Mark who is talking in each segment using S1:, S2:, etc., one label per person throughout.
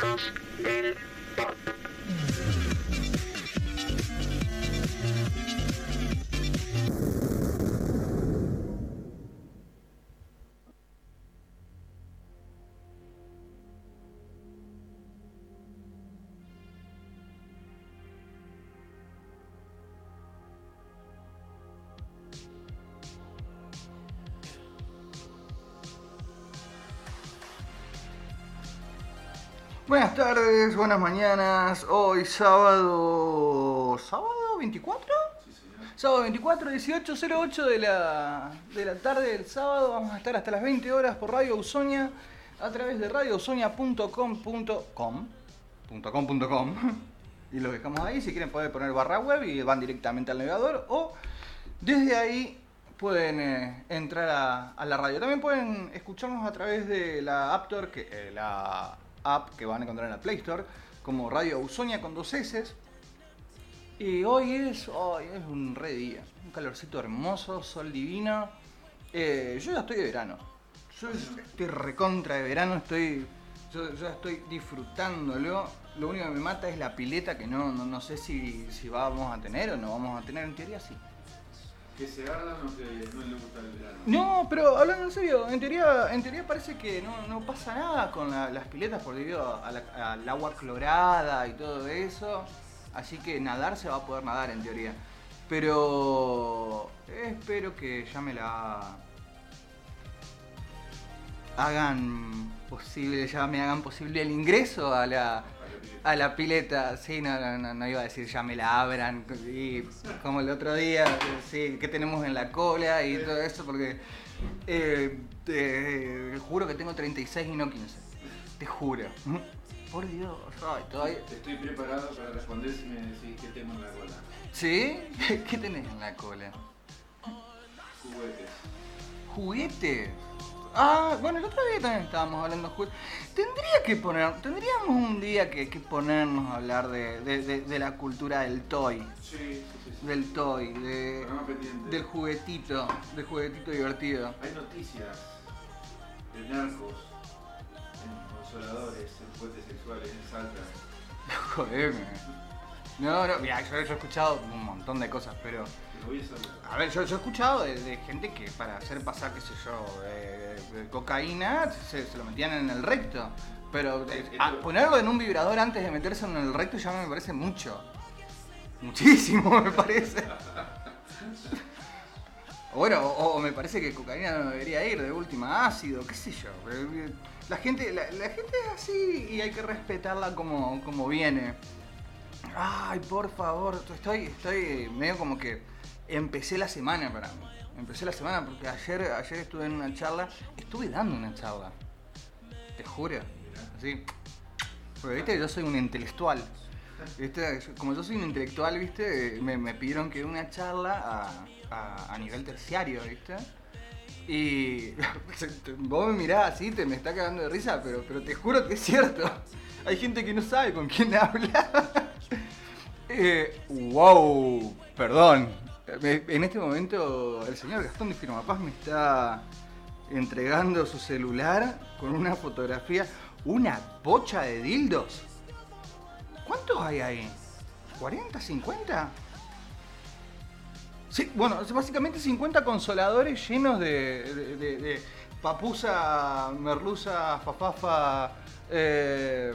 S1: Amigos del
S2: tardes, buenas mañanas. Hoy sábado. ¿Sábado 24? Sábado 24, 18.08 de la, de la tarde del sábado. Vamos a estar hasta las 20 horas por Radio Usonia a través de radiousonia.com.com. .com.com. Y lo dejamos ahí. Si quieren, pueden poner barra web y van directamente al navegador. O desde ahí pueden eh, entrar a, a la radio. También pueden escucharnos a través de la App Store, que, eh, la app que van a encontrar en la Play Store, como Radio Usonia con dos S. Y hoy es, hoy es un re día, un calorcito hermoso, sol divino. Eh, yo ya estoy de verano. Yo estoy recontra de verano, estoy. Yo ya estoy disfrutándolo. Lo único que me mata es la pileta que no, no, no sé si, si vamos a tener o no vamos a tener. En teoría sí.
S3: Que se ardan o que no le gusta el verano.
S2: No, pero hablando en serio, en teoría, en teoría parece que no, no pasa nada con la- las piletas por debido al agua clorada y todo eso. Así que nadar se va a poder nadar en teoría. Pero espero que ya me la hagan posible, ya me hagan posible el ingreso a la, a la pileta. Sí, no, no, no, iba a decir ya me la abran. Y como el otro día, sí, que tenemos en la cola y todo eso, porque eh, te juro que tengo 36 y no 15. Te juro. Por Dios, ay, todavía.
S3: Estoy preparado para responder si me decís qué tengo en la cola.
S2: ¿Sí? ¿Qué tenés en la cola?
S3: Juguetes.
S2: ¿Juguetes? Ah, bueno, el otro día también estábamos hablando de juguetes. Tendría que poner, tendríamos un día que, que ponernos a hablar de, de- de- de la cultura del toy.
S3: Sí, sí, sí.
S2: Del toy, de, del juguetito, del juguetito divertido.
S3: Hay noticias de narcos en consoladores, en juguetes sexuales, en Salta.
S2: Jodeme. No, no, mira, yo, yo he escuchado un montón de cosas, pero.
S3: Voy a
S2: ver, yo, yo he escuchado de, de gente que para hacer pasar, qué sé yo, eh, eh, cocaína, se, se lo metían en el recto. Pero eh, a- ponerlo en un vibrador antes de meterse en el recto ya me parece mucho. Muchísimo, me parece. O Bueno, o, o me parece que cocaína no debería ir, de última ácido, qué sé yo. Eh, La gente, la, la gente es así y hay que respetarla como, como viene. Ay, por favor, estoy, estoy medio como que empecé la semana para mí. Empecé la semana porque ayer, ayer estuve en una charla, estuve dando una charla. Te juro. Así. Porque viste yo soy un intelectual. ¿Viste? Como yo soy un intelectual, viste, me, pidieron que una charla a, a- a nivel terciario, viste. Y vos me mirás así, te me está cagando de risa, pero, pero te juro que es cierto. Hay gente que no sabe con quién habla. Eh, wow, perdón. En este momento el señor Gastón de Firmapaz me está entregando su celular con una fotografía, una bocha de dildos. ¿Cuántos hay ahí? ¿40, 50? Sí, bueno, básicamente 50 consoladores llenos de papusa, merluza, fafafa, eh,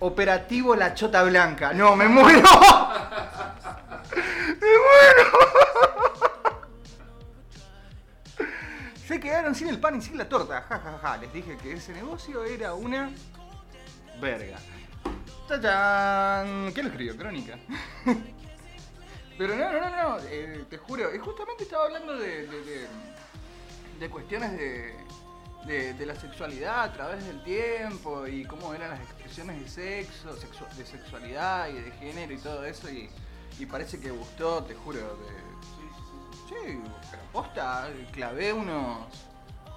S2: operativo La Chota Blanca. No, me muero. muero. Se quedaron sin el pan y sin la torta. Ja, ja, ja. Les dije que ese negocio era una verga. ¡Tachán! ¿Quién lo escribió? Crónica. Pero no, no, no, no, eh, te juro, y justamente estaba hablando de- de cuestiones de, de- de la sexualidad a través del tiempo y cómo eran las expresiones de sexo, sexu- de sexualidad y de género y todo eso y, y parece que gustó, te juro, de, Sí, pero posta, clavé unos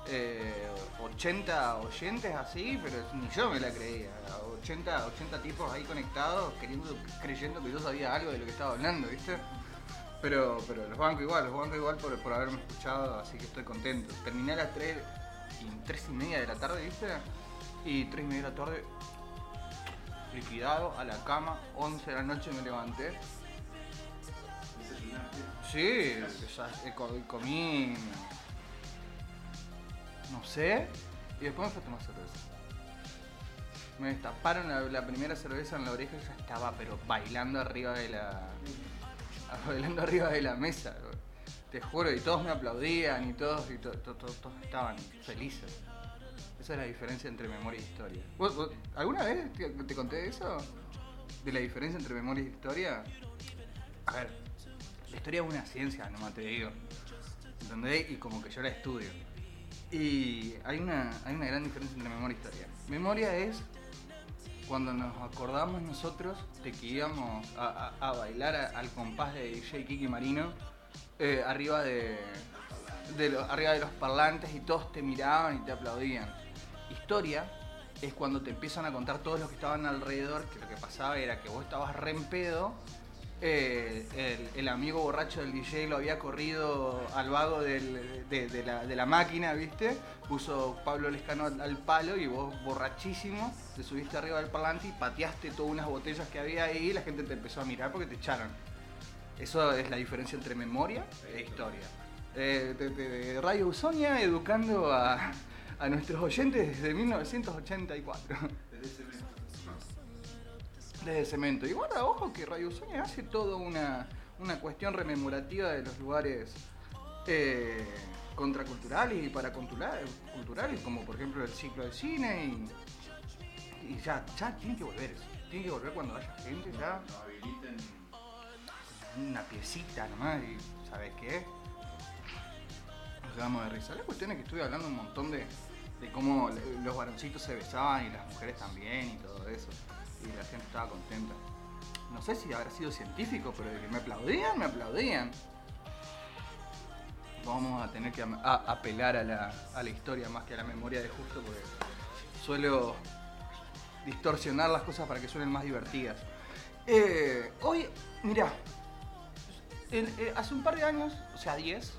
S2: eh, 80 oyentes así, pero ni yo me la creía. 80, 80 tipos ahí conectados, queriendo, creyendo que yo sabía algo de lo que estaba hablando, ¿viste? Pero, pero los banco igual, los banco igual por, por haberme escuchado, así que estoy contento. Terminé a las 3 y, 3 y media de la tarde, ¿viste? Y 3 y media de la tarde liquidado, a la cama, 11 de la noche me levanté. Sí, eh, co- comí. No sé. Y después me fui a tomar cerveza. Me destaparon la, primera cerveza en la oreja y ya estaba, pero bailando arriba de la. bailando arriba de la mesa. Te juro, y todos me aplaudían y todos, y to- to- to- todos estaban felices. Esa es la diferencia entre memoria e historia. ¿Vos- vos- ¿Alguna vez te, te conté eso? De la diferencia entre memoria e historia. A ver, historia es una ciencia, nomás te digo. ¿Entendés? Y como que yo la estudio. Y hay una, hay una gran diferencia entre memoria e historia. Memoria es cuando nos acordamos nosotros de que íbamos a, bailar al compás de DJ Kiki Marino eh, arriba de, arriba de los parlantes y todos te miraban y te aplaudían. Historia es cuando te empiezan a contar todos los que estaban alrededor que lo que pasaba era que vos estabas re en pedo, eh, el, amigo borracho del DJ lo había corrido al vago de, la, máquina, ¿viste? Puso Pablo Lescano al, al palo y vos borrachísimo te subiste arriba del parlante y pateaste todas unas botellas que había ahí y la gente te empezó a mirar porque te echaron. Eso es la diferencia entre memoria e historia. Eh, Radio Usonia educando a, a nuestros oyentes desde 1984.
S3: Desde ese
S2: Desde cemento. Y guarda, ojo que Radio Usonia hace toda una, una cuestión rememorativa de los lugares eh, contraculturales y paraculturales, culturales, como por ejemplo el ciclo de cine y, y ya, ya tiene que volver eso. Tiene que volver cuando haya gente ya.
S3: Habiliten.
S2: una piecita nomás y ¿sabes qué? Nos quedamos de risa. La cuestión es que estuve hablando un montón de, de cómo los varoncitos se besaban y las mujeres también y todo eso. Y la gente estaba contenta. No sé si habrá sido científico, pero de que me aplaudían, me aplaudían. Vamos a tener que apelar a la, a la historia más que a la memoria de justo porque suelo distorsionar las cosas para que suenen más divertidas. Eh, hoy, mirá, eh, hace un par de años, o sea, 10,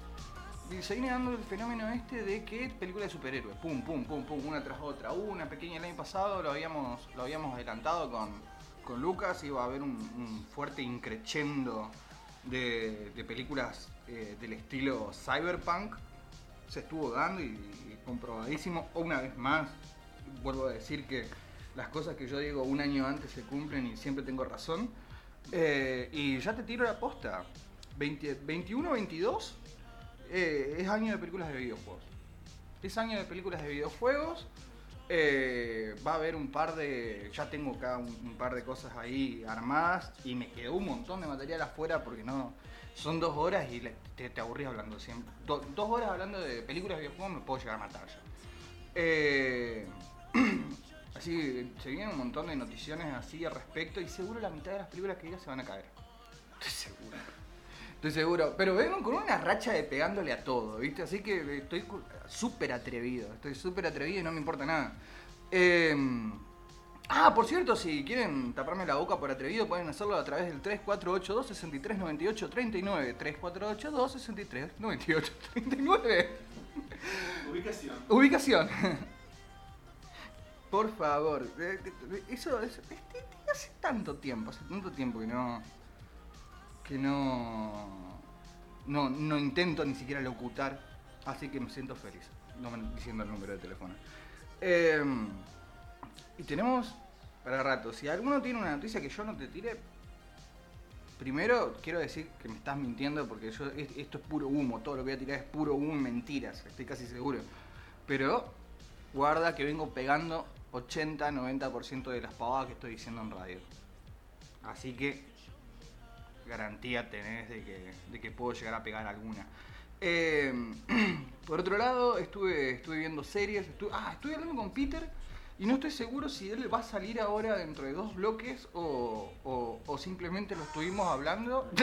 S2: dando el fenómeno este de que película de superhéroes, pum, pum, pum, pum, una tras otra. Una pequeña el año pasado, lo habíamos, lo habíamos adelantado con, con Lucas, iba a haber un, fuerte increchendo de, películas eh, del estilo cyberpunk. Se estuvo dando y, comprobadísimo. Una vez más, vuelvo a decir que las cosas que yo digo un año antes se cumplen y siempre tengo razón. Eh, y ya te tiro la posta. 20 21-22 eh, es año de películas de videojuegos. Es año de películas de videojuegos. Eh, va a haber un par de. Ya tengo acá un, par de cosas ahí armadas. Y me quedó un montón de material afuera porque no. Son dos horas y te, te aburrís hablando siempre. Do- dos horas hablando de películas de videojuegos me puedo llegar a matar yo. Eh, así se vienen un montón de noticiones así al respecto. Y seguro la mitad de las películas que diga se van a caer. Estoy seguro. Estoy seguro. Pero vengo con una racha de pegándole a todo, ¿viste? Así que estoy súper atrevido. Estoy súper atrevido y no me importa nada. Eh, ah, por cierto, si quieren taparme la boca por atrevido, pueden hacerlo a través del 3482 6398 39 3482 6398 39
S3: Ubicación.
S2: Ubicación. Por favor. Eh, eh, Eso, eso hace tanto tiempo, hace tanto tiempo que no. Que no. No, no intento ni siquiera locutar. Así que me siento feliz. No diciendo el número de teléfono. Eh, y tenemos para rato. Si alguno tiene una noticia que yo no te tire. Primero quiero decir que me estás mintiendo porque yo es- esto es puro humo, todo lo que voy a tirar es puro humo y mentiras, estoy casi seguro. Pero guarda que vengo pegando 80-90% de las pavadas que estoy diciendo en radio. Así que garantía tenés de que, de que puedo llegar a pegar alguna. Eh, por otro lado, estuve, estuve viendo series, estuve, ah, estuve hablando con Peter y no estoy seguro si él va a salir ahora dentro de dos bloques o, o- simplemente lo estuvimos hablando.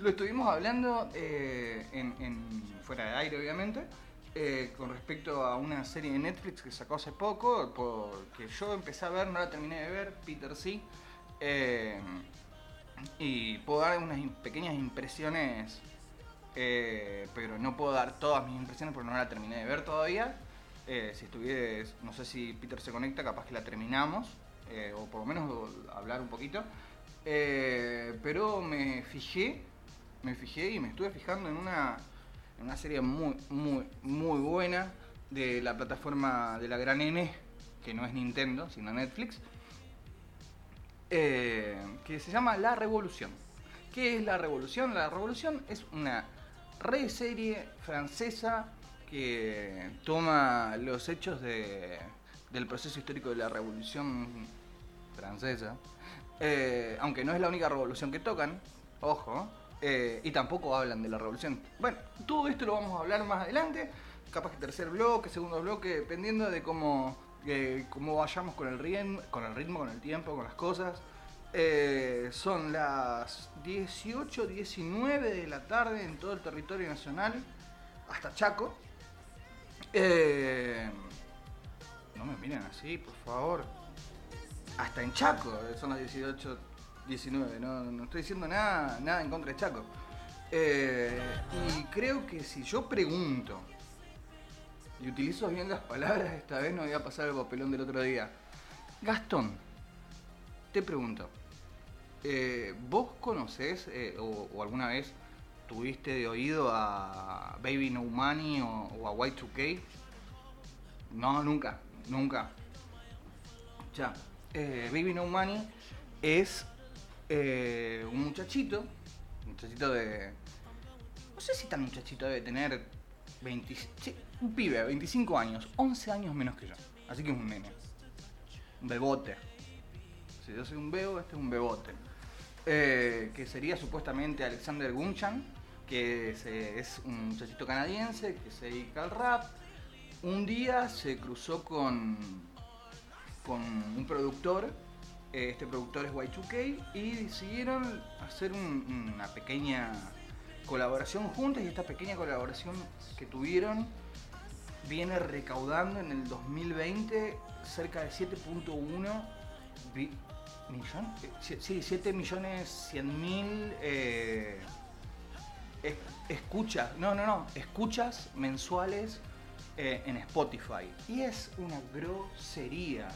S2: lo estuvimos hablando eh, en, fuera de aire, obviamente, eh, con respecto a una serie de Netflix que sacó hace poco, que yo empecé a ver, no la terminé de ver, Peter sí. Eh, y puedo dar unas pequeñas impresiones, eh, pero no puedo dar todas mis impresiones porque no la terminé de ver todavía. Eh, si estuvieras, no sé si Peter se conecta, capaz que la terminamos, o por lo menos hablar un poquito. Pero me fijé, me fijé y me estuve fijando en una, en una serie muy, muy, muy buena de la plataforma de la gran N, que no es Nintendo, sino Netflix, que se llama La Revolución. ¿Qué es La Revolución? La Revolución es una re serie francesa que toma los hechos del proceso histórico de la Revolución Francesa, eh, aunque no es la única revolución que tocan, ojo, eh, y tampoco hablan de la revolución. Bueno, todo esto lo vamos a hablar más adelante, capaz que tercer bloque, segundo bloque, dependiendo de cómo, eh, cómo vayamos con el, ritmo, con el ritmo, con el tiempo, con las cosas. son las 18, 19 de la tarde en todo el territorio nacional, hasta Chaco. Eh, no me miren así, por favor. Hasta en Chaco son las 18, 19. No, estoy diciendo nada, nada en contra de Chaco. Eh, y creo que si yo pregunto y utilizo bien las palabras, esta vez no voy a pasar el papelón del otro día. Gastón, te pregunto, eh, ¿vos conocés o alguna vez ¿Tuviste de oído a Baby No Money o, a Y2K? No, nunca, nunca. Ya, eh, Baby No Money es eh, un muchachito, un muchachito de... No sé si tan muchachito debe tener 20, un pibe, 25 años, 11 años menos que yo. Así que es un nene. Un bebote. Si yo soy un bebo, este es un bebote. Eh, que sería supuestamente Alexander Gunchan, que es, un muchachito canadiense que se dedica al rap. Un día se cruzó con, con un productor, eh, este productor es Y2K, y decidieron hacer una pequeña colaboración juntas y esta pequeña colaboración que tuvieron viene recaudando en el 2020 cerca de 7.1 millones, eh, sí, 7 millones 100 mil eh, escuchas, no, no, no, escuchas mensuales eh, en Spotify. Y es una grosería.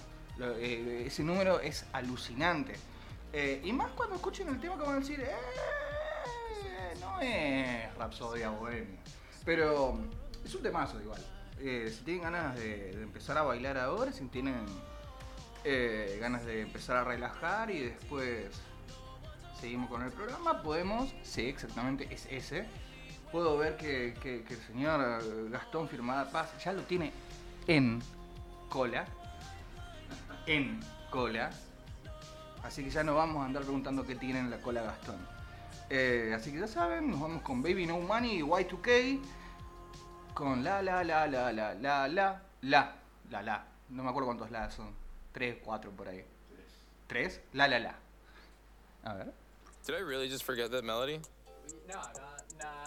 S2: Ese número es alucinante. Y más cuando escuchen el tema que van a decir, no es Rapsodia Bohemia. Pero es un temazo igual. Si tienen ganas de, empezar a bailar ahora, si tienen ganas de empezar a relajar y después seguimos con el programa, podemos, sí, exactamente, es ese. Puedo ver que, el señor Gastón Firmada Paz ya lo tiene en cola. En cola. Así que ya no vamos a andar preguntando qué tiene en la cola Gastón. Eh, así que ya saben, nos vamos con Baby No Money y Y2K. Con la la la la la la la la la la. No me acuerdo cuántos la son. Tres, cuatro por ahí. Tres. La la la. A ver.
S4: Did I really just forget that melody? No, no,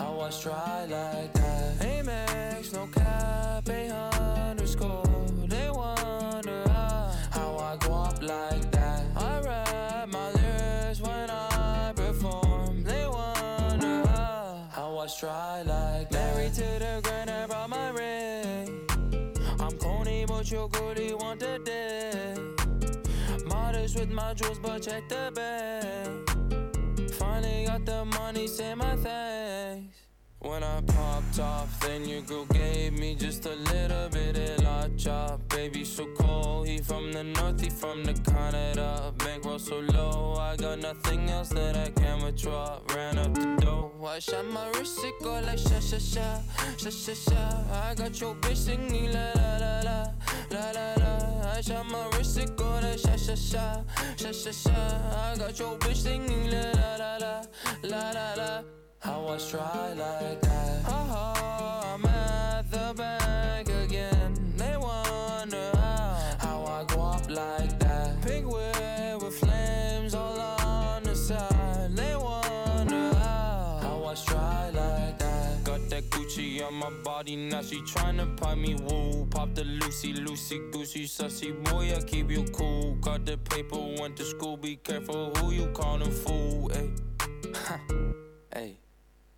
S4: I try like that. Amex, no cap, a underscore. They wonder how, I go up like that. I rap my lyrics when I perform. They wonder how, I try like that. Married to the grind, I brought my ring. I'm corny, but your goodie want the dick. Modest with my jewels, but check the bag. Finally got the money, say my thanks. When I popped off, then your girl gave me just a little bit of la chop. Baby, so cold, he from the north, he from the Canada. Bankroll so low, I got nothing else that I can withdraw. Ran up the dough, I shot my wrist, it go like sha sha sha, sha sha sha. I got your bitch singing la la la la, la la la. I shot my wrist, it go like sha sha sha, sha sha sha. I got your bitch singing la la la la, la la la. I was try like that. Body, now she tryna pipe me woo. Pop the Lucy, Lucy, Goosey, sussy boy, I keep you cool. Got the paper, went to school, be careful who you callin' fool, ayy. Hey.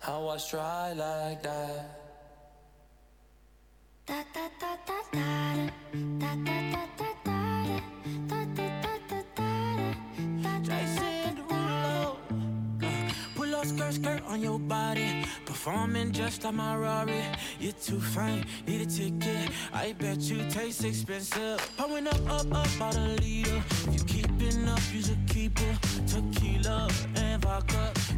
S4: How I try like that.
S5: Da da da da da da da da da da da da da da da
S6: Jason Derulo. Uh, Pull up skirt, skirt on your body. Performing just like my Rari. You're too fine, need a ticket. I bet you taste expensive. Pouring up, up, up, about a liter. If you keeping up, you should keep it. Tequila.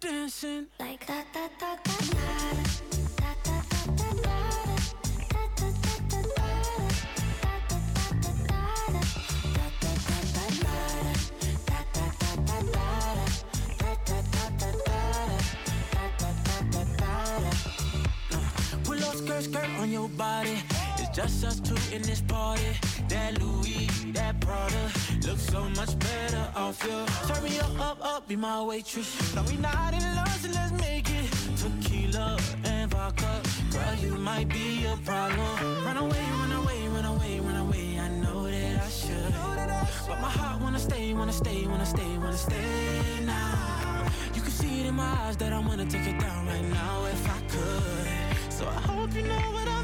S5: Da da da da da
S6: Pull up skirt, skirt on your body. It's just us two in this party. That Louis, that Prada, looks so much better off you. Turn me up, up, up, be my waitress. No, we not in love, so let's make it. Tequila and vodka, girl, you might be a problem. Run away, run away, run away, run away. I know that I should, but my heart wanna stay, wanna stay, wanna stay, wanna stay now. You can see it in my eyes that I wanna take it down right now if I could. So I hope you know what I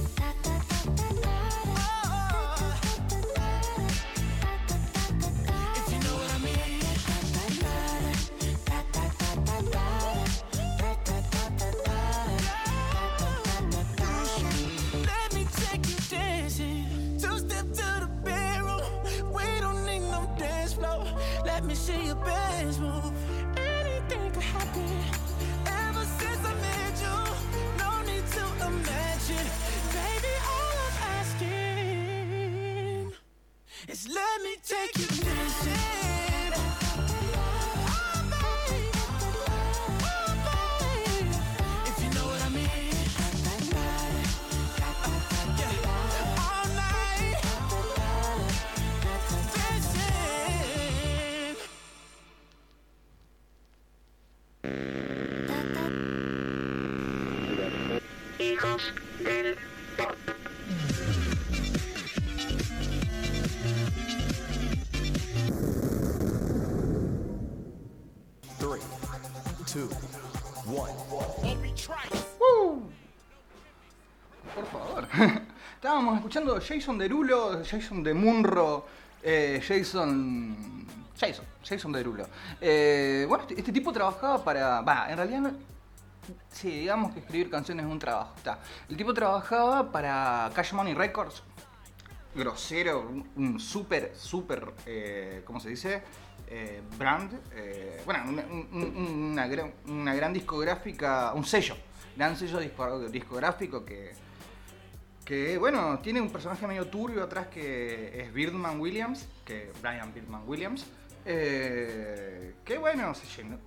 S6: make you.
S2: Escuchando Jason Derulo, Jason de Munro, eh, Jason. Jason, Jason Derulo. Eh, bueno, este, este tipo trabajaba para. Va, en realidad no. Sí, digamos que escribir canciones es un trabajo. Está. El tipo trabajaba para Cash Money Records. Grosero, un, un súper, súper. eh, ¿Cómo se dice? Eh, brand. eh, bueno, una, un- un- una gran, una gran discográfica. Un sello. Gran sello disco- discográfico que que bueno, tiene un personaje medio turbio atrás que es Birdman Williams, que Brian Birdman Williams, eh, que bueno, se llenó,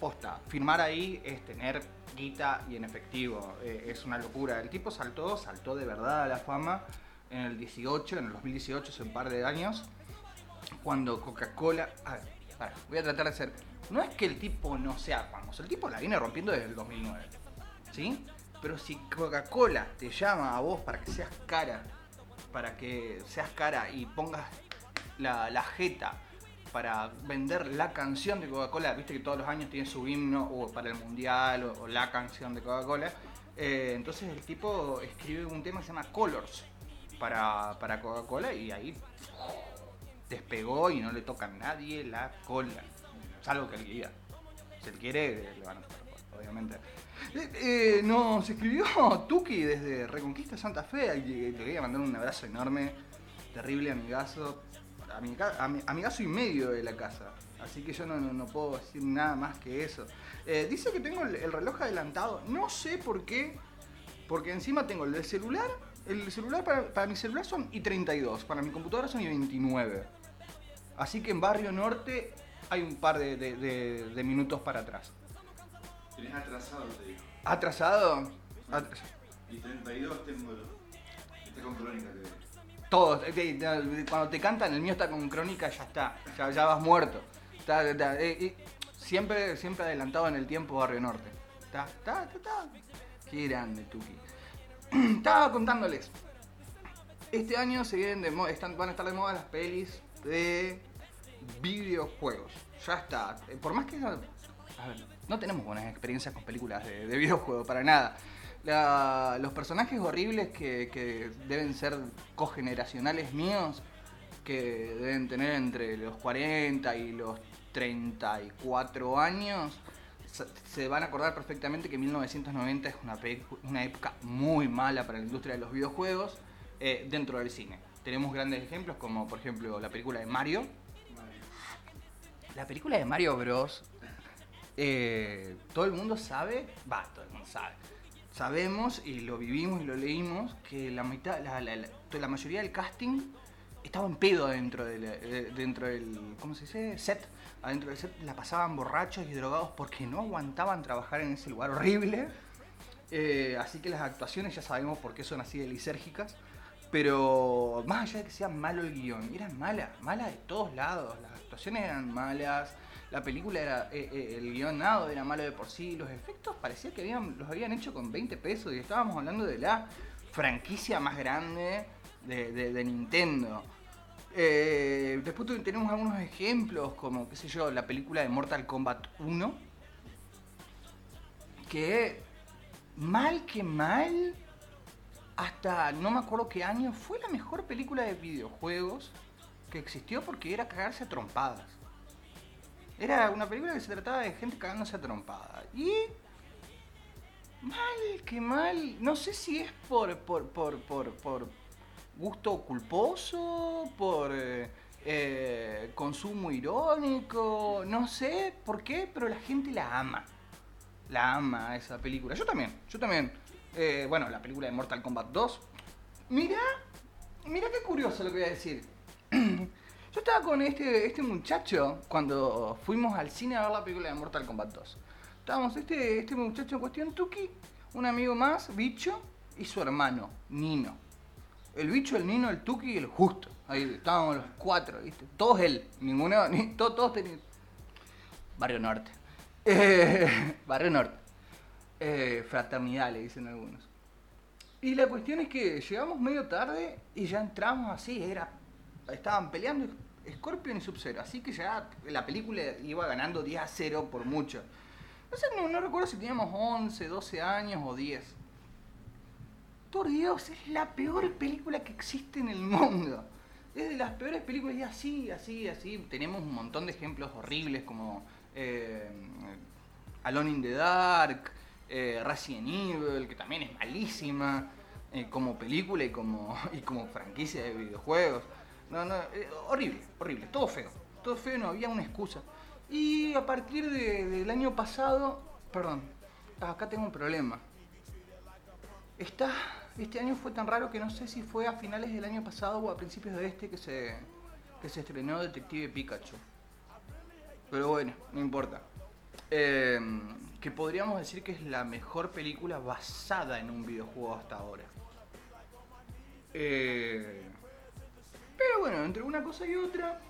S2: posta, firmar ahí es tener guita y en efectivo. eh, es una locura. El tipo saltó, saltó de verdad a la fama en el 18, en el 2018, hace un par de años, cuando Coca-Cola. A ver, pará, voy a tratar de hacer. No es que el tipo no sea famoso, el tipo la viene rompiendo desde el 2009. ¿Sí? Pero si Coca-Cola te llama a vos para que seas cara, para que seas cara y pongas la, la jeta para vender la canción de Coca-Cola, viste que todos los años tiene su himno o para el mundial o, la canción de Coca-Cola. eh, entonces el tipo escribe un tema que se llama Colors para, para Coca-Cola y ahí despegó y no le toca a nadie la cola, salvo que él quiera. Si él quiere, le van a tocar, obviamente. Eh, nos escribió Tuki desde Reconquista Santa Fe, que le quería mandar un abrazo enorme, terrible amigazo, amiga- ami- amigazo y medio de la casa. Así que yo no, puedo decir nada más que eso. Eh, dice que tengo el, el reloj adelantado, no sé por qué, porque encima tengo el del celular, el celular para, mi celular son y 32, para mi computadora son y 29. Así que en Barrio Norte hay un par de minutos para atrás.
S3: Tenés atrasado, te digo.
S2: ¿Atrasado? Atras-
S3: Y 32 tengo. Está con crónica, te digo.
S2: Todos, eh, cuando te cantan, el mío está con crónica, ya está, ya, ya vas muerto. Está- está, eh, eh, siempre, siempre adelantado en el tiempo Barrio Norte. Está, está, está, está. Qué grande, Tuki. Estaba contándoles. Este año se vienen de mo- están, van a estar de moda las pelis de videojuegos. Ya está. Por más que. A ver, no tenemos buenas experiencias con películas de, de videojuegos, para nada. La- los personajes horribles que, que deben ser cogeneracionales míos, que deben tener entre los 40 y los 34 años, se- van a acordar perfectamente que 1990 es una, una época muy mala para la industria de los videojuegos eh, dentro del cine. Tenemos grandes ejemplos como por ejemplo la película de Mario. La película de Mario Bros. Eh, todo el mundo sabe, va, todo el mundo sabe. Sabemos y lo vivimos y lo leímos que la mitad, la, la- mayoría del casting estaba en pedo dentro del, dentro del, ¿cómo se dice? Set. Adentro del set la pasaban borrachos y drogados porque no aguantaban trabajar en ese lugar horrible. Eh, así que las actuaciones ya sabemos por qué son así de lisérgicas. Pero más allá de que sea malo el guion, eran malas, malas de todos lados. Las actuaciones eran malas, la película era, eh, eh, el guionado era malo de por sí, los efectos parecía que los habían hecho con 20 pesos y estábamos hablando de la franquicia más grande de, Nintendo. Eh, después tenemos algunos ejemplos, como, qué sé yo, la película de Mortal Kombat 1, que mal que mal, hasta no me acuerdo qué año, fue la mejor película de videojuegos que existió porque era cagarse a trompadas. Era una película que se trataba de gente cagándose a trompadas. Y mal que mal, no sé si es por, por, por, por, por gusto culposo, por eh, eh, consumo irónico, no sé por qué, pero la gente la ama. La ama esa película. Yo también, yo también. Eh, bueno, la película de Mortal Kombat 2. Mira, mira qué curioso lo que voy a decir. Yo estaba con este, este muchacho cuando fuimos al cine a ver la película de Mortal Kombat 2. Estábamos este, este muchacho en cuestión, Tuki, un amigo más, Bicho, y su hermano, Nino. El bicho, el Nino, el Tuki y el Justo. Ahí estábamos los cuatro, ¿viste? Todos él, ninguno, ni, todos, todos tenían. Barrio Norte. Eh, Barrio Norte. Eh, fraternidad, le dicen algunos. Y la cuestión es que llegamos medio tarde y ya entramos así, era estaban peleando Scorpion y Sub-Zero, así que ya la película iba ganando 10 a 0 por mucho. No recuerdo si teníamos 11, 12 años o 10. Por Dios, es la peor película que existe en el mundo. Es de las peores películas y así, así, así. Tenemos un montón de ejemplos horribles como eh, Alone in the Dark, eh, Resident Evil, que también es malísima eh, como película y como, y como franquicia de videojuegos. No, no, eh, horrible, horrible, todo feo. Todo feo, no había una excusa. Y a partir de- del año pasado, perdón, acá tengo un problema. Está, este año fue tan raro que no sé si fue a finales del año pasado o a principios de este que se, que se estrenó Detective Pikachu. Pero bueno, no importa. eh, que podríamos decir que es la mejor película basada en un videojuego hasta ahora. Eh, pero bueno, entre una cosa y otra,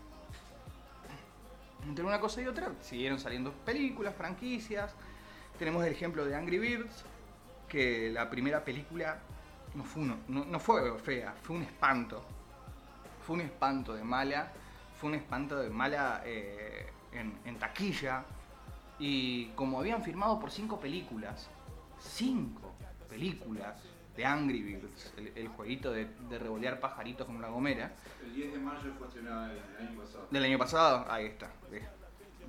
S2: entre una cosa y otra, siguieron saliendo películas, franquicias. Tenemos el ejemplo de Angry Birds, que la primera película no fue, no, no fue fea, fue un espanto. Fue un espanto de mala, fue un espanto de mala eh, en taquilla. Y como habían firmado por cinco películas, cinco películas de Angry Birds, el, el jueguito de, de revolear pajaritos con una gomera,
S3: El 10 de mayo fue estrenada el, el año pasado.
S2: del año pasado, ahí está.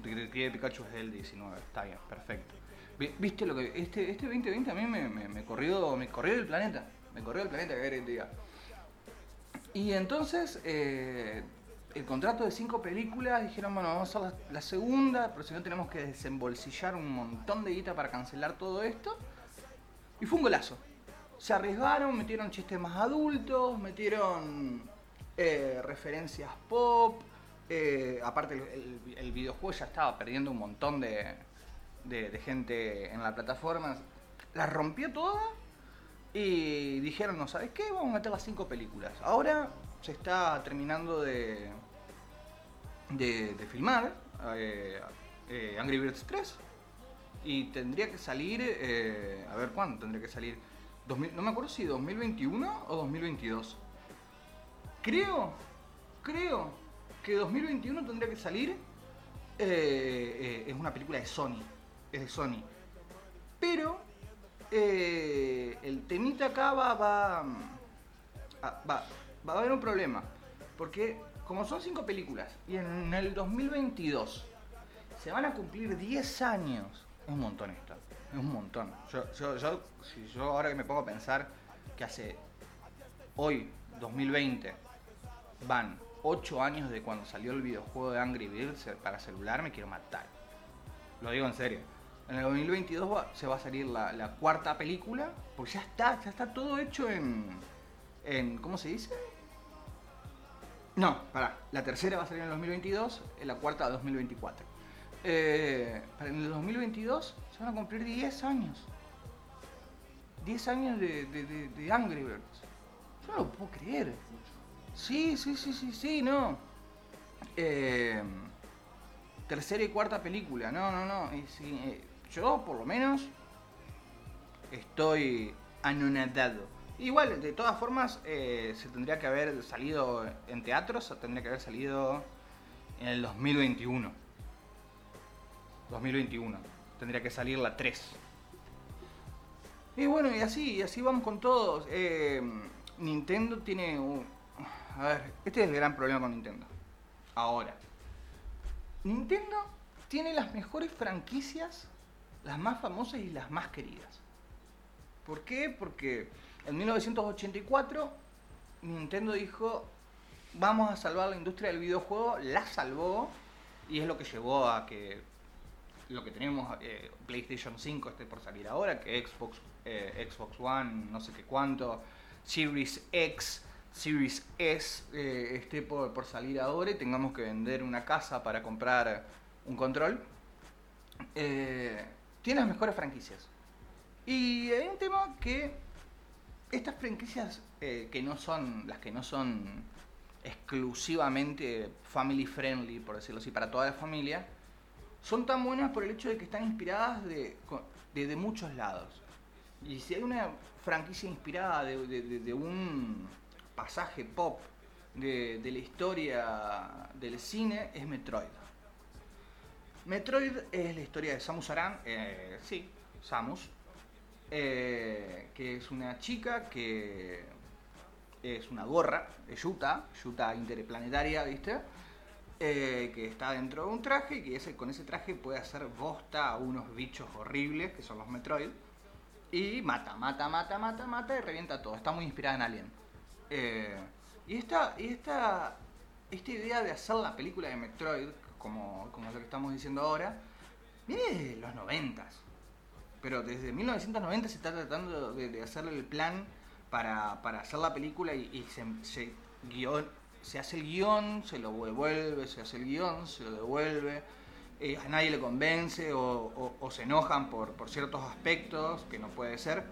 S2: Detective Pikachu es del 19, está bien, perfecto. Vi- ¿Viste lo que este este 2020 a mí me, me, me corrió me corrió el planeta, me corrió el planeta que era el día. Y entonces eh, el contrato de cinco películas dijeron, bueno, vamos a hacer la, la segunda, pero si no tenemos que desembolsillar un montón de guita para cancelar todo esto. Y fue un golazo. Se arriesgaron, metieron chistes más adultos, metieron eh, referencias pop. eh, aparte, el, videojuego ya estaba perdiendo un montón de, de- gente en la plataforma. La rompió toda y dijeron, no, ¿sabes qué? Vamos a meter las cinco películas. Ahora se está terminando de, de, filmar eh, Angry Birds 3 y tendría que salir, a ver cuándo tendría que salir, 2000 no me acuerdo si 2021 o 2022. Creo, creo que 2021 tendría que salir, eh, eh, es una película de Sony, es de Sony. Pero eh, el temita acá va, va, ah, va, va a haber un problema. Porque como son cinco películas y en el 2022 se van a cumplir 10 años, es un montón es un montón. Yo, si yo ahora que me pongo a pensar que hace hoy, 2020, van 8 años de cuando salió el videojuego de Angry Birds para celular, me quiero matar. Lo digo en serio. En el 2022 va- se va a salir la, cuarta película, porque ya está, ya está todo hecho en, en ¿cómo se dice? No, pará, la tercera va a salir en el 2022, y la cuarta en 2024. Eh, en el 2022 se van a cumplir 10 años. 10 años de, de- de- de Angry Birds. Yo no lo puedo creer. Sí, sí, sí, sí, sí, no. Eh, tercera y cuarta película, no, no, no. eh, yo, por lo menos, estoy anonadado. Igual, de todas formas, eh, se tendría que haber salido en teatros, se tendría que haber salido en el 2021. 2021. Tendría que salir la 3. Y bueno, y así, y así vamos con todos. Eh, Nintendo tiene un... A ver, este es el gran problema con Nintendo. Ahora. Nintendo tiene las mejores franquicias, las más famosas y las más queridas. ¿Por qué? Porque en 1984 Nintendo dijo, vamos a salvar la industria del videojuego, la salvó y es lo que llevó a que lo que tenemos eh, PlayStation 5 esté por salir ahora, que Xbox, eh, Xbox One, no sé qué cuánto, Series X, Series S eh, esté por, por salir ahora y tengamos que vender una casa para comprar un control. Tiene las mejores franquicias. Y hay un tema que estas franquicias que no son, las que no son exclusivamente family friendly, por decirlo así, para toda la familia, son tan buenas por el hecho de que están inspiradas de, de, de muchos lados. Y si hay una franquicia inspirada de, de- un pasaje pop de, de la historia del cine, es Metroid. Metroid es la historia de Samus Aran, eh, sí, Samus, eh, que es una chica que es una gorra, es Yuta, Yuta interplanetaria, ¿viste? Eh, que está dentro de un traje y que con ese traje puede hacer bosta a unos bichos horribles, que son los Metroid, y mata, mata, mata, mata, mata y revienta todo. Está muy inspirada en Alien. Eh, y esta, y esta, esta idea de hacer la película de Metroid, como, como lo que estamos diciendo ahora, viene de los noventas. Pero desde 1990 se está tratando de, hacerle el plan para, para hacer la película y, se, se, se hace el guion, se lo devuelve, se hace el guion, se lo devuelve. eh, a nadie le convence o, se enojan por, por ciertos aspectos que no puede ser.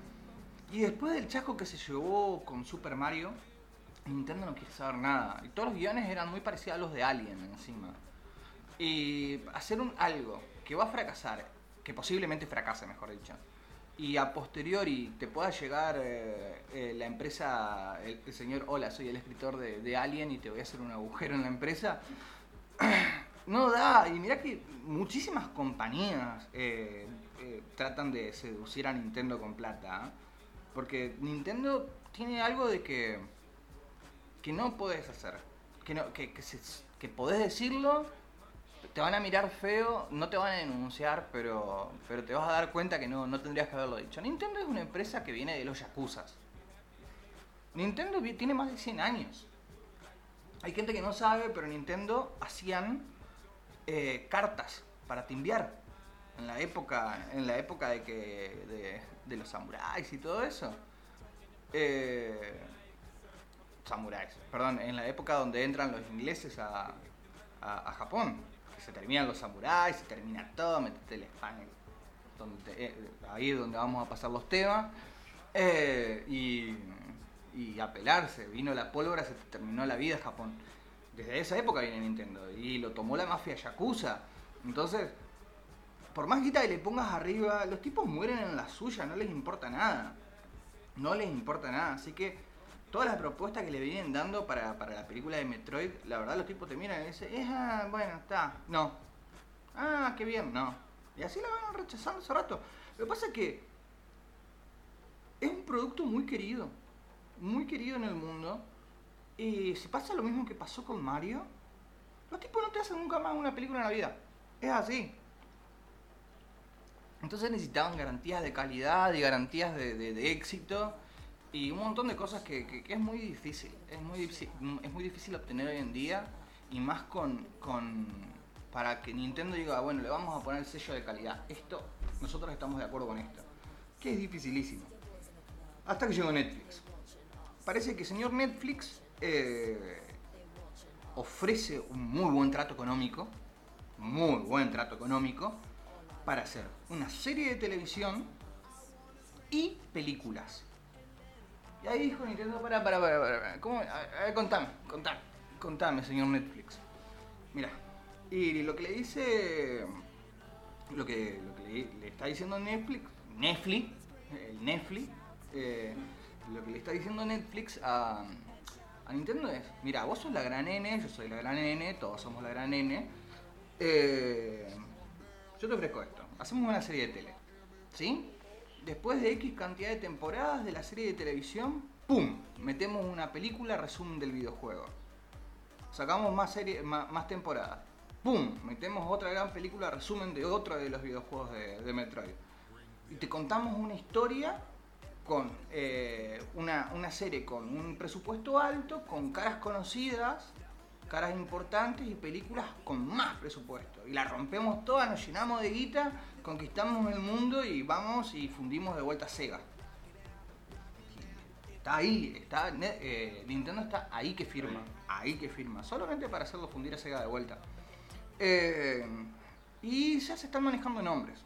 S2: Y después del chasco que se llevó con Super Mario, Nintendo no quiere saber nada. Y todos los guiones eran muy parecidos a los de Alien encima. Y hacer un algo que va a fracasar, que posiblemente fracase, mejor dicho, y a posteriori te pueda llegar eh, eh, la empresa, el, señor, hola, soy el escritor de, de Alien y te voy a hacer un agujero en la empresa, no da. Y mirá que muchísimas compañías eh, eh, tratan de seducir a Nintendo con plata. Porque Nintendo tiene algo de que, que no podés hacer. Que, no, que, que, se- que podés decirlo, te van a mirar feo, no te van a denunciar, pero, pero te vas a dar cuenta que no, no tendrías que haberlo dicho. Nintendo es una empresa que viene de los Yakuzas. Nintendo tiene más de 100 años. Hay gente que no sabe, pero Nintendo hacían eh, cartas para timbiar. En la época, en la época de que. de, de los samuráis y todo eso. Eh, samuráis, perdón, en la época donde entran los ingleses a, a Japón. Se terminan los samuráis, se termina todo, metete el spam. Eh, ahí es donde vamos a pasar los temas. Eh, y, y a pelarse. Vino la pólvora, se terminó la vida en Japón. Desde esa época viene Nintendo. Y lo tomó la mafia Yakuza. Entonces, por más guita que le pongas arriba, los tipos mueren en la suya, no les importa nada. No les importa nada. Así que todas las propuestas que le vienen dando para, para la película de Metroid, la verdad los tipos te miran y dicen, "Eh, ah, bueno, está, no. Ah, qué bien, no. Y así la van rechazando hace rato. Lo que pasa es que es un producto muy querido. Muy querido en el mundo. Y si pasa lo mismo que pasó con Mario, los tipos no te hacen nunca más una película en la vida. Es así. Entonces necesitaban garantías de calidad y garantías de éxito y un montón de cosas que, es muy difícil. Es muy, difícil es muy difícil obtener hoy en día y más con, con... Para que Nintendo diga, "Ah, bueno, le vamos a poner el sello de calidad. Esto, nosotros estamos de acuerdo con esto. Que es dificilísimo. Hasta que llegó Netflix. Parece que señor Netflix eh, ofrece un muy buen trato económico, muy buen trato económico, para hacer una serie de televisión y películas. Y ahí dijo Nintendo, para, para, para, para, ¿cómo? A, ver, contame, contame, contame, señor Netflix. Mira, y lo que le dice, lo que, lo que le, le está diciendo Netflix, Netflix, el Netflix, eh, lo que le está diciendo Netflix a, a Nintendo es, mira, vos sos la gran N, yo soy la gran N, todos somos la gran N, eh, yo te ofrezco esto, hacemos una serie de tele, ¿sí? Después de X cantidad de temporadas de la serie de televisión, ¡pum! Metemos una película resumen del videojuego. Sacamos más, más, temporadas. ¡Pum! Metemos otra gran película resumen de otro de los videojuegos de, Metroid. Y te contamos una historia con eh, una serie con un presupuesto alto, con caras conocidas, caras importantes y películas con más presupuesto. Y la rompemos toda, nos llenamos de guita, conquistamos el mundo y vamos y fundimos de vuelta Sega. Está ahí, está, eh, Nintendo está ahí que firma, ahí que firma, solamente para hacerlo fundir a Sega de vuelta. Eh, y ya se están manejando nombres.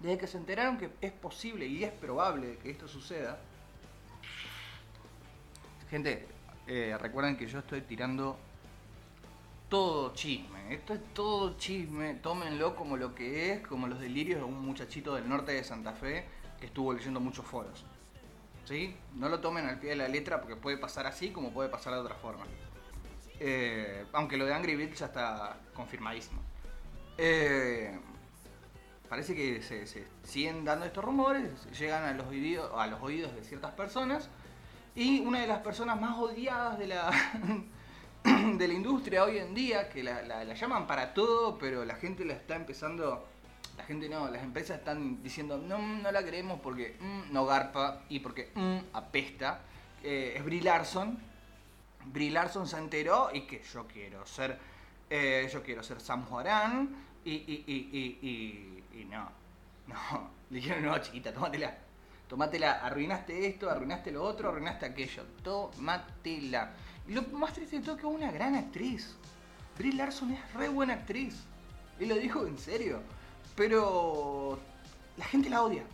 S2: Desde que se enteraron que es posible y es probable que esto suceda. Gente, eh, recuerden que yo estoy tirando todo chisme. Esto es todo chisme. Tómenlo como lo que es, como los delirios de un muchachito del norte de Santa Fe que estuvo leyendo muchos foros. ¿Sí? No lo tomen al pie de la letra porque puede pasar así como puede pasar de otra forma. Eh, aunque lo de Angry Birds ya está confirmadísimo. Eh, parece que se, siguen dando estos rumores, llegan a los oídos de ciertas personas y una de las personas más odiadas de la, de la industria hoy en día, que la, la- la llaman para todo, pero la gente la está empezando, la gente no, las empresas están diciendo no, no la queremos porque mm, no garpa y porque mm, apesta, eh, es Brie Larson. Brie Larson se enteró y que yo quiero ser, eh, yo quiero ser Sam y, y, y, y, y no, no, le dijeron no chiquita, tómatela, tómatela, arruinaste esto, arruinaste lo otro, arruinaste aquello, tómatela. Y lo más triste de todo es que es una gran actriz. Brie Larson es re buena actriz. Él lo dijo en serio. Pero la gente la odia.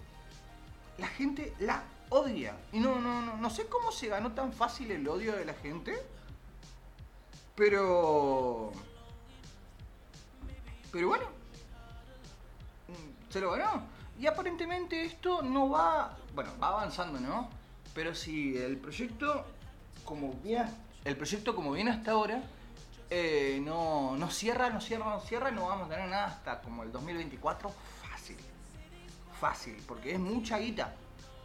S2: La gente la odia. Y no, no, no, no sé cómo se ganó tan fácil el odio de la gente. Pero. Pero bueno. mm, Se lo ganó. Y aparentemente esto no va. Bueno, va avanzando, ¿no? Pero si el proyecto. Como viene. El proyecto como viene hasta ahora. eh, no, no cierra, no cierra, no cierra. No vamos a tener nada hasta como el 2024. Fácil. Fácil. Porque es mucha guita.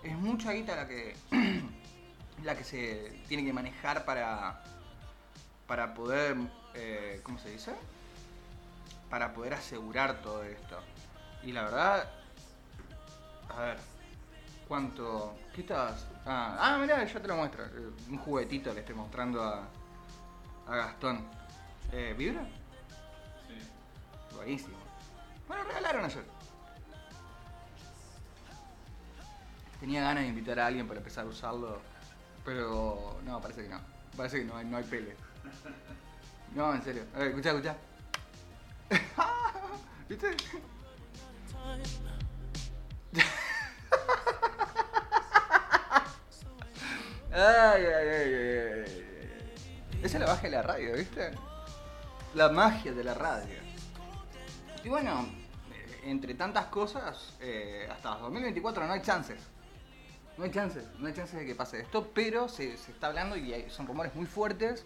S2: Es mucha guita la que. la que se tiene que manejar para. Para poder. eh, ¿Cómo se dice? Para poder asegurar todo esto. Y la verdad. A ver. ¿Cuánto? ¿Qué estabas? Ah, ah mirá, yo te lo muestro. Eh, Un juguetito le estoy mostrando a. A Gastón. Eh, ¿Vibra?
S3: Sí.
S2: Buenísimo. Bueno, regalaron ayer. Tenía ganas de invitar a alguien para empezar a usarlo, pero no, parece que no. Parece que no hay, no hay pele. No, en serio. A ver, escuchá, escuchá. ¿Viste? Ay, ay, ay, ay. Esa es la magia de la radio, ¿viste? La magia de la radio. Y bueno, eh, entre tantas cosas, eh, hasta 2024 no hay chances. No hay chances, no hay chances de que pase esto, pero se, está hablando y son rumores muy fuertes.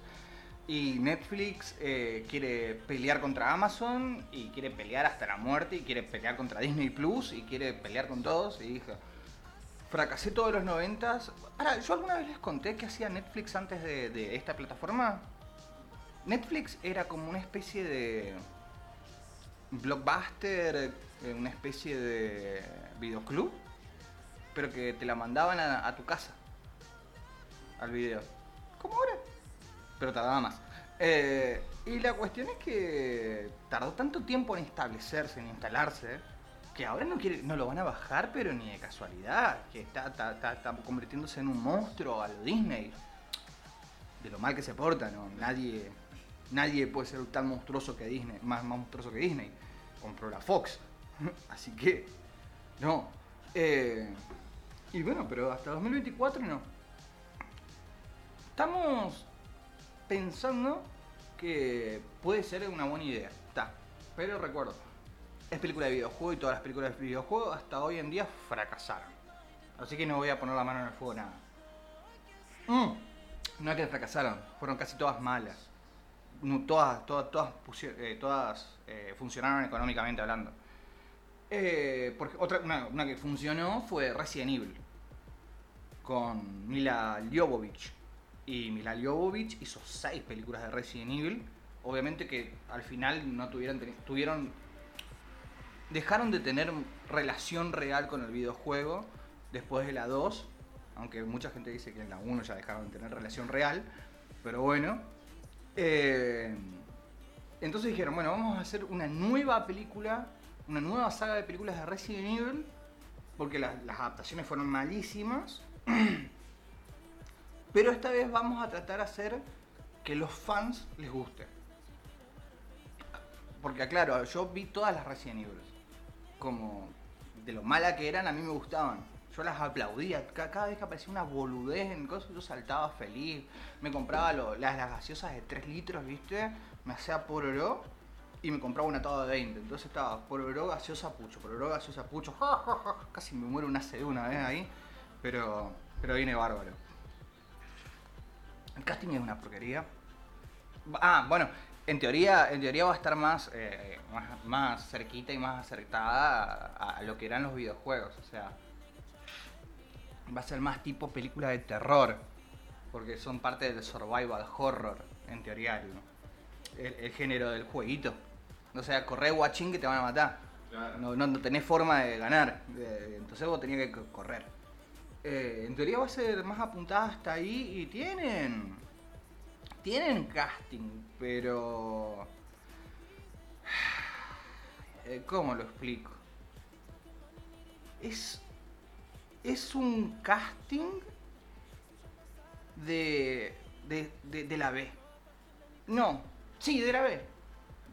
S2: Y Netflix eh, quiere pelear contra Amazon y quiere pelear hasta la muerte y quiere pelear contra Disney Plus y quiere pelear con todos. Y dije, fracasé todos los noventas. Ahora, ¿yo alguna vez les conté qué hacía Netflix antes de, esta plataforma? Netflix era como una especie de blockbuster, eh, una especie de videoclub, pero que te la mandaban a, a tu casa, al video. Como ahora, pero tardaba más. Eh, y la cuestión es que tardó tanto tiempo en establecerse, en instalarse, que ahora no, quiere, no lo van a bajar, pero ni de casualidad, que está, está, está- convirtiéndose en un monstruo a lo Disney. De lo mal que se porta, ¿no? Nadie, nadie puede ser tan monstruoso que Disney, más monstruoso que Disney. Compró la Fox. Así que, no. Eh, y bueno, pero hasta 2024 no. Estamos pensando que puede ser una buena idea. Está. Pero recuerdo, es película de videojuego y todas las películas de videojuego hasta hoy en día fracasaron. Así que no voy a poner la mano en el fuego nada. Mm, No es que fracasaron, fueron casi todas malas. No, todas, todas, todas, eh, eh, funcionaron económicamente hablando. Eh, porque otra, una, una que funcionó fue Resident Evil. Con Mila Jovovich. Y Mila Jovovich hizo seis películas de Resident Evil. Obviamente que al final no tuvieron, tuvieron dejaron de tener relación real con el videojuego después de la 2. Aunque mucha gente dice que en la 1 ya dejaron de tener relación real. Pero bueno. Eh, entonces dijeron, bueno, vamos a hacer una nueva película, una nueva saga de películas de Resident Evil. Porque las, adaptaciones fueron malísimas. Pero esta vez vamos a tratar de hacer que los fans les guste. Porque aclaro, yo vi todas las Resident Evil. Como de lo mala que eran, a mí me gustaban. Yo las aplaudía. Ca- Cada vez que aparecía una boludez en cosas, yo saltaba feliz. Me compraba lo- las, las gaseosas de 3 litros, ¿viste? Me hacía pororó y me compraba una toda de 20. Entonces estaba pororó, gaseosa, pucho. Pororó, gaseosa, pucho. Casi me muero una CD una vez ahí. Pero, pero viene bárbaro. El casting es una porquería. Ah, bueno, en teoría, en teoría va a estar más, eh, más, más cerquita y más acertada a, a lo que eran los videojuegos. O sea, va a ser más tipo película de terror. Porque son parte del survival horror, en teoría, el, el- el género del jueguito. O sea, correr guachín que te van a matar.
S3: Claro.
S2: No, no, no tenés forma de ganar. Entonces vos tenías que co- correr. Eh, en teoría va a ser más apuntada hasta ahí y tienen. Tienen casting, pero. Eh, ¿Cómo lo explico? Es. Es un casting de. de, de, de la B. No, sí, de la B.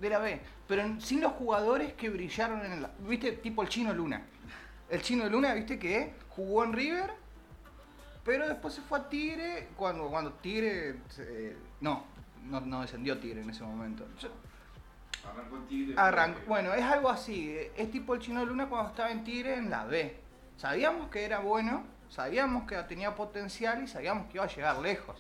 S2: de la B, pero sin los jugadores que brillaron en la. ¿Viste? Tipo el chino Luna. El chino Luna, ¿viste? Que jugó en River, pero después se fue a Tigre. Cuando, cuando Tigre. no, no, no descendió Tigre en ese momento. Yo-
S3: Arrancó en Tigre.
S2: Bueno, es algo así. Es tipo el Chino Luna cuando estaba en Tigre en la B. Sabíamos que era bueno, sabíamos que tenía potencial y sabíamos que iba a llegar lejos.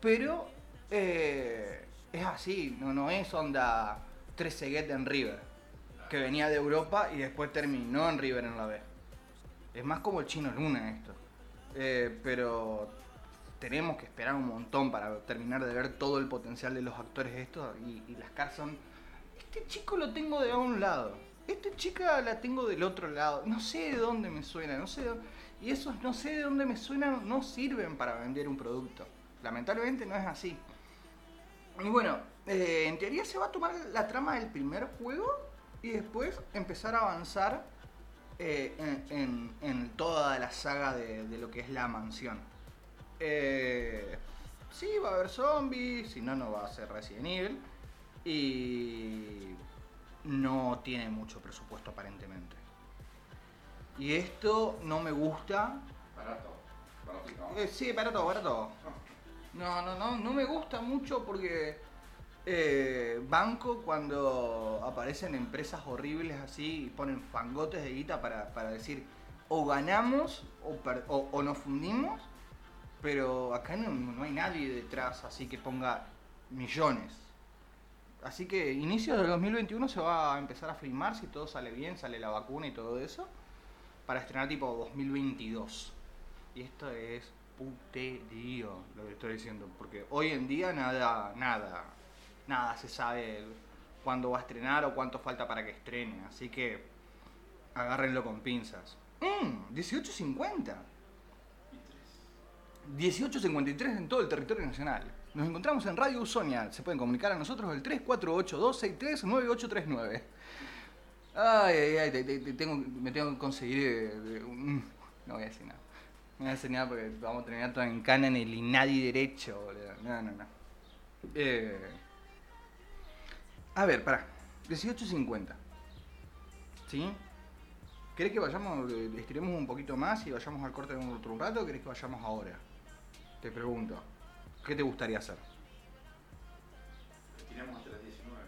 S2: Pero eh, es así, no, no es onda Trezeguet en River, que venía de Europa y después terminó en River en la B. Es más como el Chino Luna esto. Eh, pero tenemos que esperar un montón para terminar de ver todo el potencial de los actores estos y, y las caras son este chico lo tengo de un lado. Esta chica la tengo del otro lado. No sé de dónde me suena. No sé de Y esos no sé de dónde me suenan no sirven para vender un producto. Lamentablemente no es así. Y bueno, eh, en teoría se va a tomar la trama del primer juego y después empezar a avanzar eh, en, en- en toda la saga de, de lo que es la mansión. Eh, sí, va a haber zombies, si no, no va a ser Resident Evil. Y no tiene mucho presupuesto aparentemente. Y esto no me gusta.
S3: Barato. Barato.
S2: Eh, sí, para todo, para todo. No, no, no, no me gusta mucho porque eh, banco cuando aparecen empresas horribles así y ponen fangotes de guita para, para decir o ganamos o, per- o- o nos fundimos, pero acá no, no hay nadie detrás así que ponga millones. Así que inicios del 2021 se va a empezar a filmar si todo sale bien, sale la vacuna y todo eso, para estrenar tipo 2022. Y esto es puterío lo que estoy diciendo, porque hoy en día nada, nada, nada se sabe cuándo va a estrenar o cuánto falta para que estrene, así que agárrenlo con pinzas. Mm, 18.50. 18.53 en todo el territorio nacional. Nos encontramos en Radio Usonia. Se pueden comunicar a nosotros el 3482639839. Ay, ay, ay, te- te- te tengo, me tengo que conseguir. eh, un- no voy a decir nada. No voy a decir nada porque vamos a terminar todo en cana en el INADI derecho, boludo. No, no, no. Eh, a ver, pará. 18.50. ¿Sí? ¿Querés que vayamos, estiremos un poquito más y vayamos al corte de un otro rato o querés que vayamos ahora? Te pregunto. ¿Qué te gustaría hacer?
S3: Tiramos hasta las 19.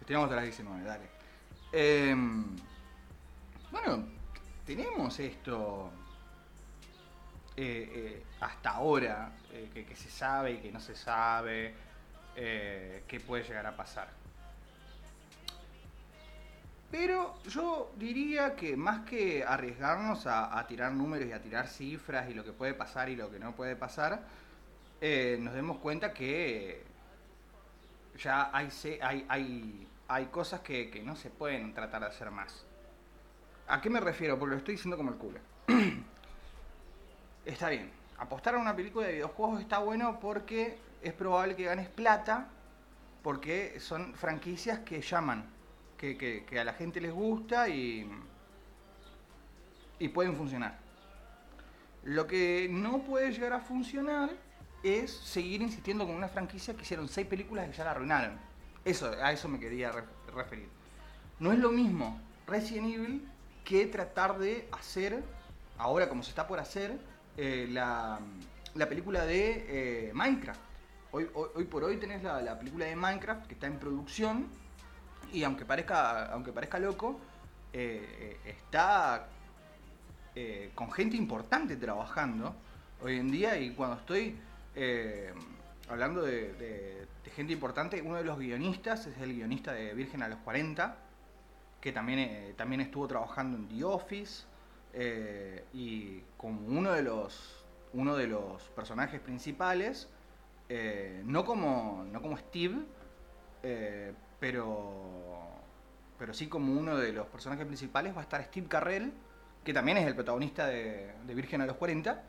S2: Estiramos hasta las 19, dale. Em, bueno, tenemos esto eh, eh, hasta ahora, eh, que, que se sabe y que no se sabe, qué puede llegar a pasar. Pero yo diría que más que arriesgarnos a, tirar números y a tirar cifras y lo que puede pasar y lo que no puede pasar, eh, nos demos cuenta que ya hay cosas que, que no se pueden tratar de hacer más. ¿A qué me refiero? Porque lo estoy diciendo como el culo. está bien. Apostar a una película de videojuegos está bueno porque es probable que ganes plata, porque son franquicias que llaman, que, a la gente les gusta y, pueden funcionar. Lo que no puede llegar a funcionar es seguir insistiendo con una franquicia que hicieron seis películas y ya la arruinaron. Eso, a eso me quería re- referir. No es lo mismo Resident Evil que tratar de hacer, ahora como se está por hacer, eh, la, la película de eh, Minecraft. Hoy por hoy tenés la, la película de Minecraft que está en producción y aunque parezca, aunque parezca loco, eh, eh, está eh, con gente importante trabajando hoy en día y cuando estoy hablando de, de- gente importante, uno de los guionistas es el guionista de Virgen a los 40, que también, también estuvo trabajando en The Office y como uno de los, uno de los personajes principales, no, como, no como Steve, pero, pero sí como uno de los personajes principales va a estar Steve Carrell, que también es el protagonista de, Virgen a los 40.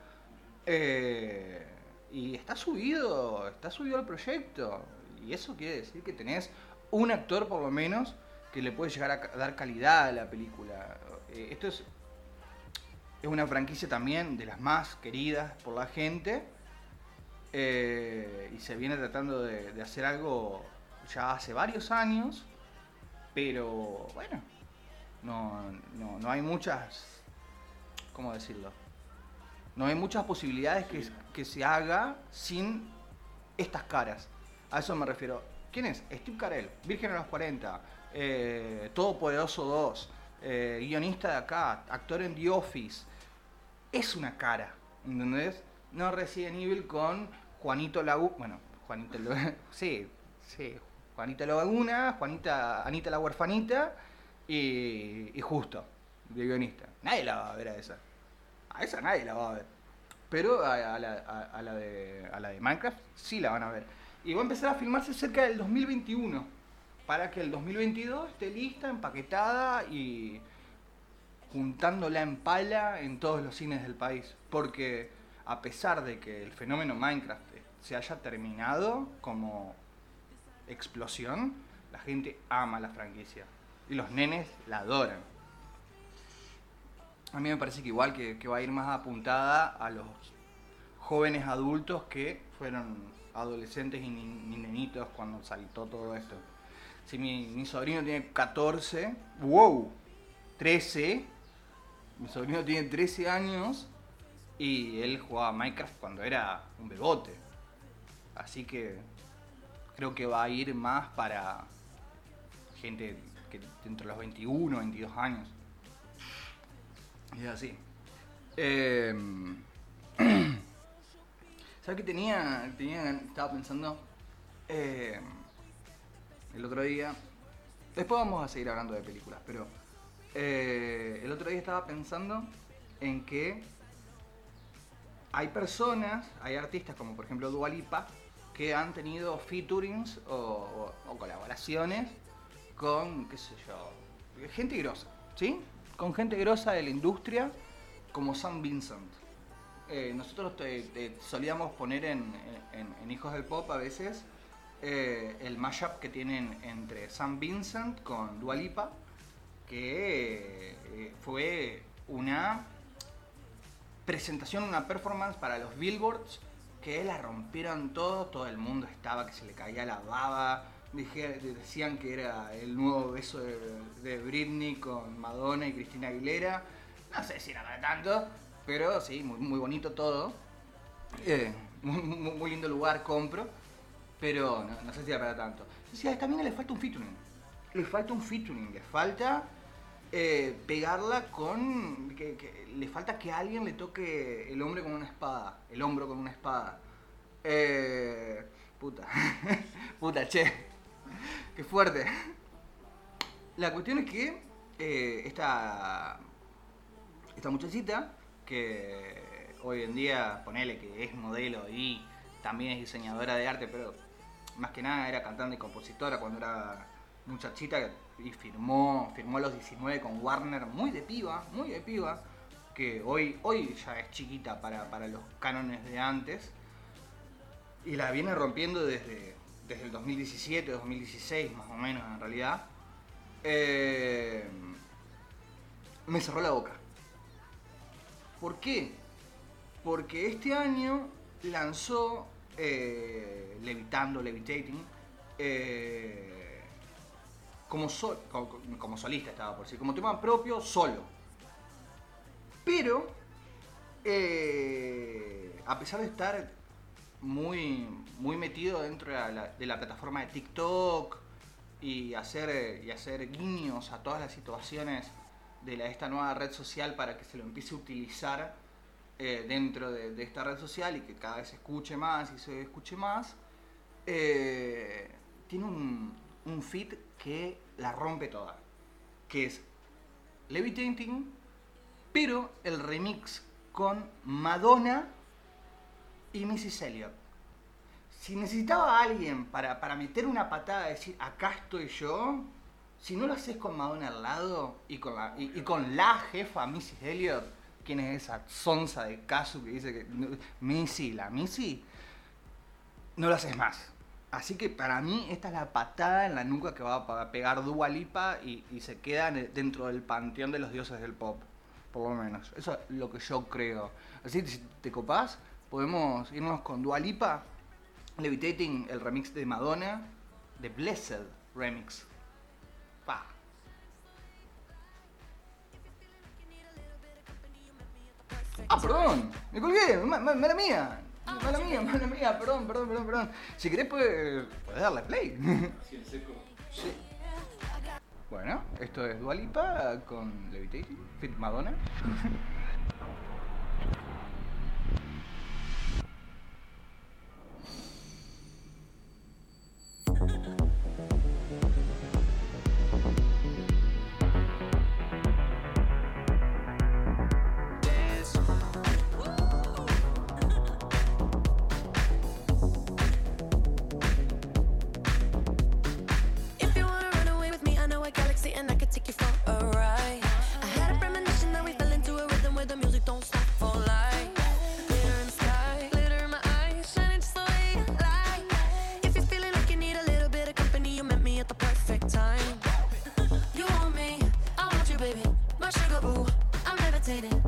S2: eh, y está subido, está subido el proyecto. Y eso quiere decir que tenés un actor por lo menos que le puede llegar a dar calidad a la película. Eh, esto es, es una franquicia también de las más queridas por la gente. eh, y se viene tratando de hacer algo ya hace varios años. Pero bueno, no, no, no hay muchas, ¿cómo decirlo? No hay muchas posibilidades que, que se haga sin estas caras. A eso me refiero. ¿Quién es? Steve Carell, Virgen a los 40, eh, Todopoderoso 2, eh, guionista de acá, actor en The Office. Es una cara, ¿entendés? No Resident Evil con Juanito Laguna. Bueno, Juanito Laguna. Sí, sí. Juanita Laguna, Juanita, Anita la huerfanita y, Justo, de guionista. Nadie la va a ver a esa. A esa nadie la va a ver. Pero a, la, a la de, a la de Minecraft sí la van a ver. Y va a empezar a filmarse cerca del 2021. Para que el 2022 esté lista, empaquetada y juntándola en pala en todos los cines del país. Porque a pesar de que el fenómeno Minecraft se haya terminado como explosión, la gente ama la franquicia. Y los nenes la adoran. A mí me parece que igual que, va a ir más apuntada a los jóvenes adultos que fueron adolescentes y ni, ni nenitos cuando saltó todo esto. Si mi sobrino tiene 14, wow, 13, mi sobrino tiene 13 años y él jugaba Minecraft cuando era un bebote. Así que creo que va a ir más para gente que entre los 21, 22 años. Y así. Eh, ¿Sabes qué tenía, tenía? Estaba pensando eh, el otro día. Después vamos a seguir hablando de películas, pero eh, el otro día estaba pensando en que hay personas, hay artistas como por ejemplo Dua Lipa, que han tenido featurings o, colaboraciones con, qué sé yo, gente grosa, ¿sí? Con gente grosa de la industria como Sam Vincent. Eh, nosotros solíamos poner en, Hijos del Pop a veces eh, el mashup que tienen entre Sam Vincent con Dua Lipa, que eh, fue una presentación, una performance para los Billboards que la rompieron todo, todo el mundo estaba que se le caía la baba, dije- decían que era el nuevo beso de, Britney con Madonna y Cristina Aguilera, no sé si era para tanto, pero sí, muy, muy bonito todo, Eh, muy, muy- lindo lugar, compro, pero no, no sé si era para tanto. Sí, a esta mina le falta un featuring, le falta un featuring, le falta eh, pegarla con. Que, le falta que alguien le toque el hombre con una espada. El hombro con una espada. Eh, puta. puta, che. Qué fuerte. La cuestión es que eh, esta, esta muchachita, que hoy en día, ponele que es modelo y también es diseñadora de arte, pero más que nada era cantante y compositora cuando era muchachita y firmó, firmó a los 19 con Warner, muy de piba, muy de piba, que hoy, hoy ya es chiquita para, para los cánones de antes, y la viene rompiendo desde, desde el 2017, 2016 más o menos en realidad. Eh, me cerró la boca. ¿Por qué? Porque este año lanzó eh, Levitando, Levitating, eh, como, sol- como, solista estaba por decir, como tema propio, solo. Pero, eh, a pesar de estar muy, muy metido dentro de la, plataforma de TikTok y hacer, y hacer guiños a todas las situaciones de esta nueva red social para que se lo empiece a utilizar eh, dentro de, de esta red social y que cada vez se escuche más y se escuche más, eh, tiene un, un fit que la rompe toda, que es Levitating, pero el remix con Madonna y Missy Elliott. Si necesitaba a alguien para, para meter una patada y decir, acá estoy yo, si no lo haces con Madonna al lado y con la, y, con la jefa Missy Elliott, ¿quién es esa sonza de Casu que dice que Missy, la Missy? No lo haces más. Así que para mí esta es la patada en la nuca que va a pegar Dua Lipa y, se queda dentro del panteón de los dioses del pop, por lo menos. Eso es lo que yo creo. Así que si te copás, podemos irnos con Dua Lipa, Levitating, el remix de Madonna, de Blessed Remix. Pa. Ah, perdón, me colgué, mala mía. Ah, mala mía, mala mía, perdón, perdón, perdón, perdón. Si querés puedes, puedes darle play. Sí. Bueno, esto es Dualipa con Levitating, Fit Madonna.
S6: rotating.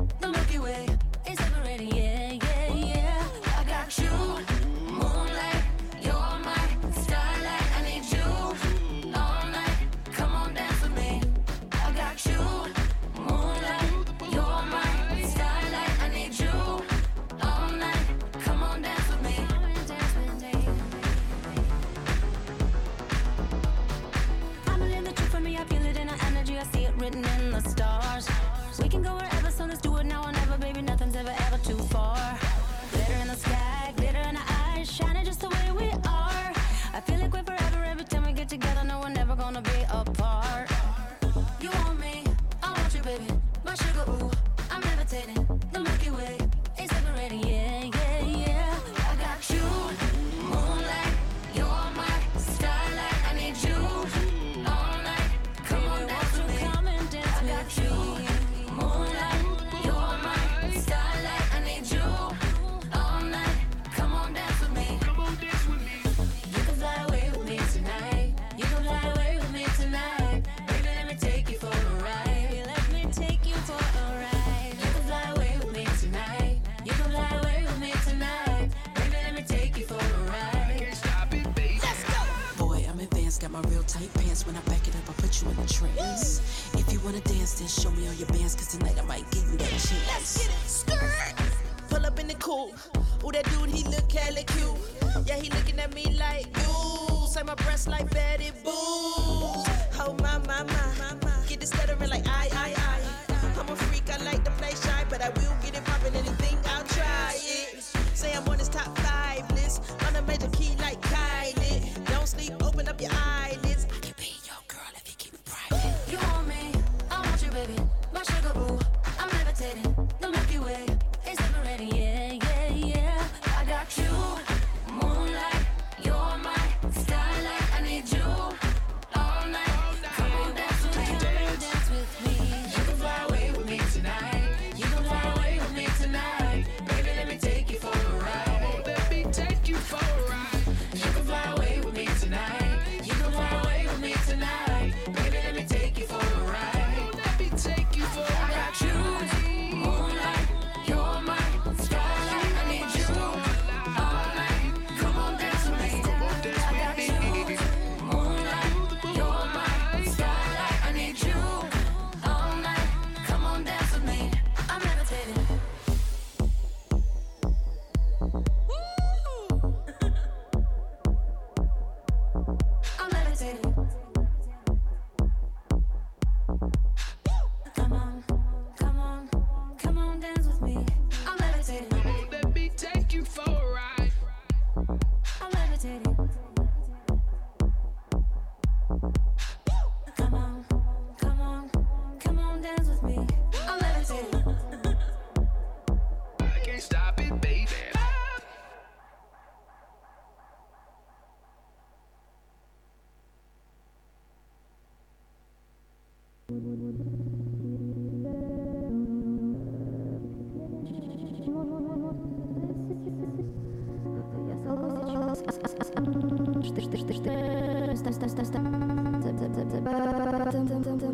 S6: что что что
S7: что ста ста ста ста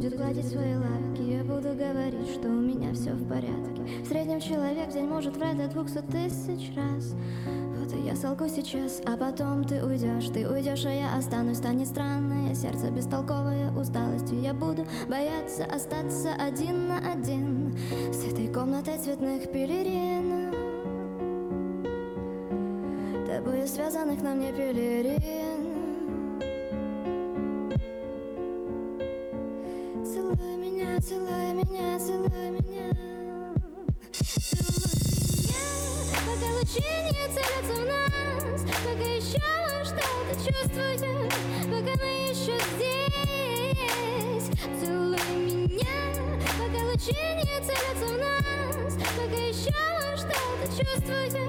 S5: будет гладить свои лапки Я буду говорить, что у меня все в порядке В среднем человек в день может врать до двухсот тысяч раз Вот и я солгу сейчас, а потом ты уйдешь Ты уйдешь, а я останусь, станет странное сердце Бестолковое усталостью я буду бояться остаться один на один С этой комнатой цветных пелерин связанных на мне пелерин Целуй меня, целуй меня, целуй меня Целуй меня, пока лучи не целятся в нас Пока еще что-то чувствуем, пока мы еще здесь. Целуй меня, пока лучи не целятся в нас Пока еще что-то чувствуем.